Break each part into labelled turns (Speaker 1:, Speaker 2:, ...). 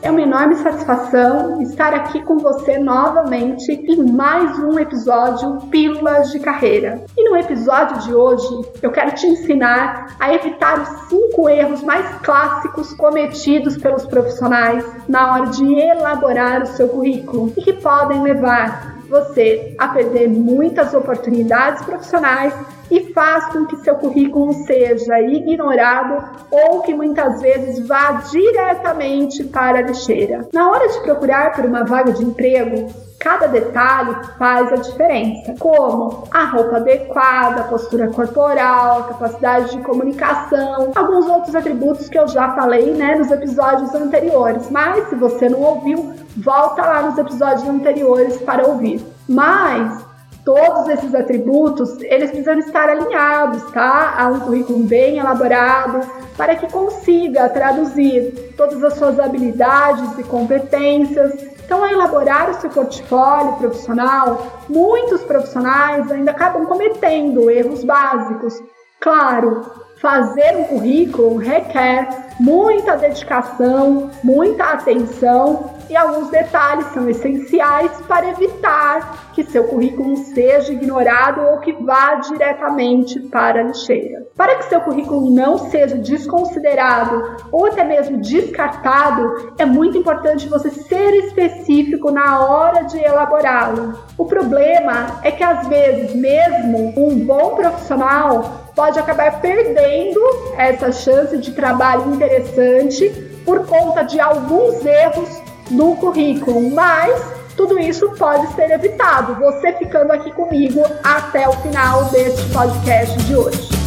Speaker 1: É uma enorme satisfação estar aqui com você novamente em mais um episódio Pílulas de Carreira. E no episódio de hoje eu quero te ensinar a evitar os cinco erros mais clássicos cometidos pelos profissionais na hora de elaborar o seu currículo e que podem levar você a perder muitas oportunidades profissionais e faz com que seu currículo seja ignorado ou que muitas vezes vá diretamente para a lixeira. Na hora de procurar por uma vaga de emprego, Cada detalhe faz a diferença, como a roupa adequada, a postura corporal, a capacidade de comunicação, alguns outros atributos que eu já falei né, nos episódios anteriores. Mas se você não ouviu, volta lá nos episódios anteriores para ouvir. Mas todos esses atributos, eles precisam estar alinhados, tá? A um currículo bem elaborado, para que consiga traduzir todas as suas habilidades e competências. Então, ao elaborar o seu portfólio profissional, muitos profissionais ainda acabam cometendo erros básicos. Claro, fazer um currículo requer muita dedicação, muita atenção e alguns detalhes são essenciais para evitar que seu currículo seja ignorado ou que vá diretamente para a lixeira. Para que seu currículo não seja desconsiderado ou até mesmo descartado, é muito importante você ser específico na hora de elaborá-lo. O problema é que às vezes, mesmo um bom profissional pode acabar perdendo essa chance de trabalho interessante por conta de alguns erros no currículo, mas tudo isso pode ser evitado você ficando aqui comigo até o final deste podcast de hoje.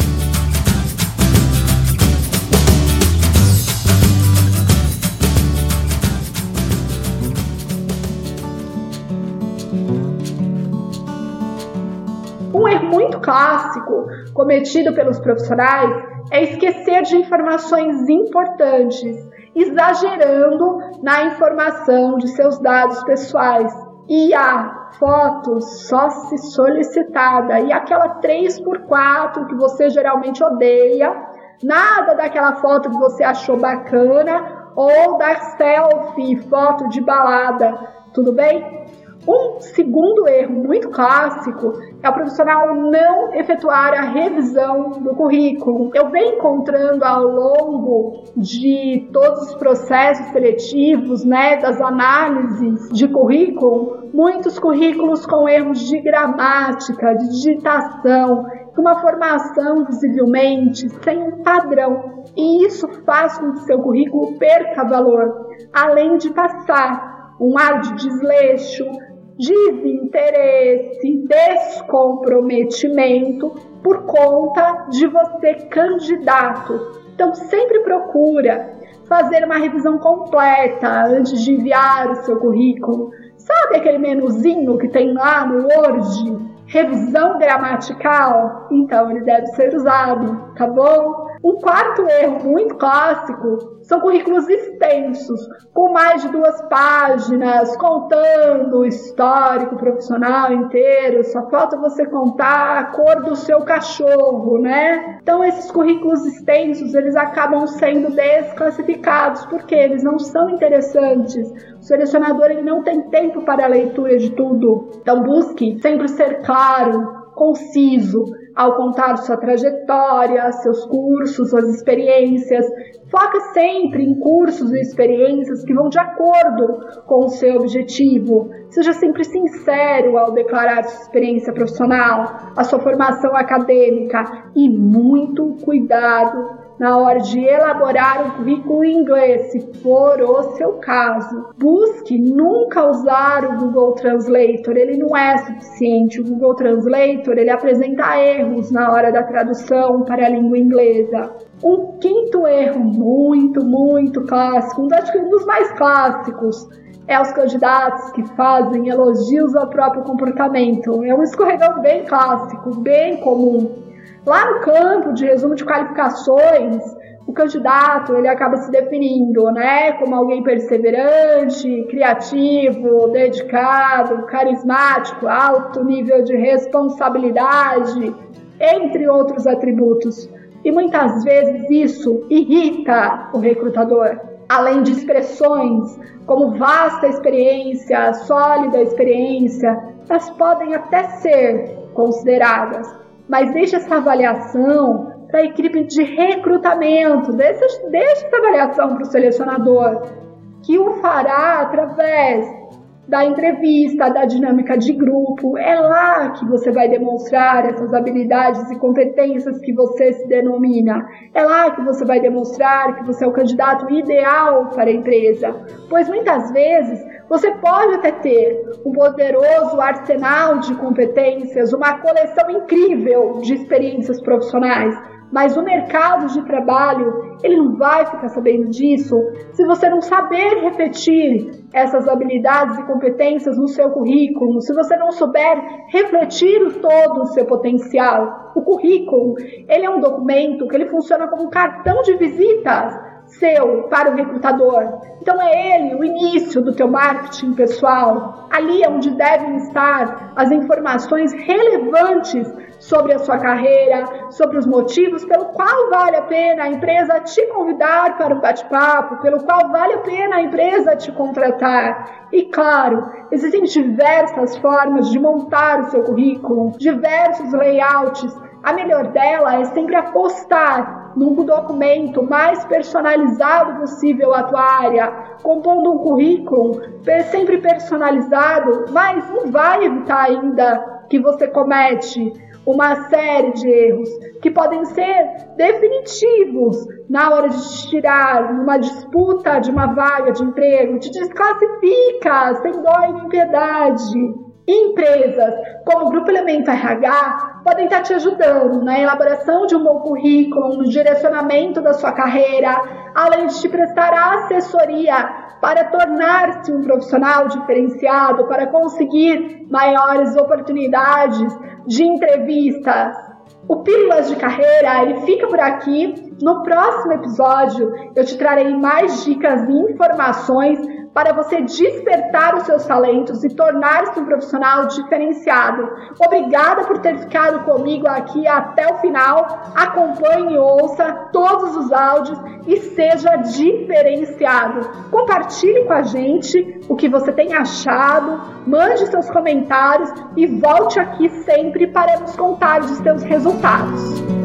Speaker 1: Clássico cometido pelos profissionais é esquecer de informações importantes exagerando na informação de seus dados pessoais. E a foto só se solicitada e aquela 3x4 que você geralmente odeia, nada daquela foto que você achou bacana ou da selfie, foto de balada, tudo bem? Um segundo erro muito clássico é o profissional não efetuar a revisão do currículo. Eu venho encontrando ao longo de todos os processos seletivos, né, das análises de currículo, muitos currículos com erros de gramática, de digitação, uma formação visivelmente sem um padrão. E isso faz com que seu currículo perca valor, além de passar um ar de desleixo, desinteresse, descomprometimento por conta de você candidato. Então sempre procura fazer uma revisão completa antes de enviar o seu currículo. Sabe aquele menuzinho que tem lá no Word? Revisão gramatical? Então ele deve ser usado, tá bom? Um quarto erro muito clássico são currículos extensos, com mais de duas páginas, contando o histórico profissional inteiro. Só falta você contar a cor do seu cachorro, né? Então esses currículos extensos, eles acabam sendo desclassificados porque eles não são interessantes. O selecionador ele não tem tempo para a leitura de tudo. Então busque sempre ser claro, conciso ao contar sua trajetória, seus cursos, suas experiências. Foca sempre em cursos e experiências que vão de acordo com o seu objetivo. Seja sempre sincero ao declarar sua experiência profissional, a sua formação acadêmica e muito cuidado na hora de elaborar um currículo em inglês, se for o seu caso. Busque nunca usar o Google Translator, ele não é suficiente. O Google Translator ele apresenta erros na hora da tradução para a língua inglesa. Um quinto erro muito, muito clássico, um dos mais clássicos, é os candidatos que fazem elogios ao próprio comportamento. É um escorregão bem clássico, bem comum. Lá no campo de resumo de qualificações, o candidato ele acaba se definindo, né, como alguém perseverante, criativo, dedicado, carismático, alto nível de responsabilidade, entre outros atributos. E muitas vezes isso irrita o recrutador. além de expressões como vasta experiência, sólida experiência, elas podem até ser consideradas, mas deixe essa avaliação para a equipe de recrutamento, deixa, deixa essa avaliação para o selecionador, que o fará através da entrevista, da dinâmica de grupo. É lá que você vai demonstrar essas habilidades e competências que você se denomina. É lá que você vai demonstrar que você é o candidato ideal para a empresa. Pois muitas vezes você pode até ter um poderoso arsenal de competências, uma coleção incrível de experiências profissionais mas o mercado de trabalho, ele não vai ficar sabendo disso se você não saber refletir essas habilidades e competências no seu currículo, se você não souber refletir o todo o seu potencial. O currículo, ele é um documento que ele funciona como um cartão de visitas seu para o recrutador. Então é ele o início do teu marketing pessoal. Ali é onde devem estar as informações relevantes sobre a sua carreira, sobre os motivos pelo qual vale a pena a empresa te convidar para um bate-papo, pelo qual vale a pena a empresa te contratar. E claro, existem diversas formas de montar o seu currículo, diversos layouts. A melhor dela é sempre apostar num documento mais personalizado possível à tua área, compondo um currículo sempre personalizado, mas não vai evitar ainda que você comete uma série de erros que podem ser definitivos na hora de te tirar numa disputa de uma vaga de emprego, te desclassifica sem dó nem piedade. Empresas como o Grupo Elemento RH podem estar te ajudando na elaboração de um bom currículo, no direcionamento da sua carreira, além de te prestar assessoria para tornar-se um profissional diferenciado, para conseguir maiores oportunidades de entrevistas. O Pílulas de Carreira ele fica por aqui. No próximo episódio eu te trarei mais dicas e informações para você despertar os seus talentos e tornar-se um profissional diferenciado. Obrigada por ter ficado comigo aqui até o final. Acompanhe e ouça todos os áudios e seja diferenciado. Compartilhe com a gente o que você tem achado, mande seus comentários e volte aqui sempre para nos contar os seus resultados.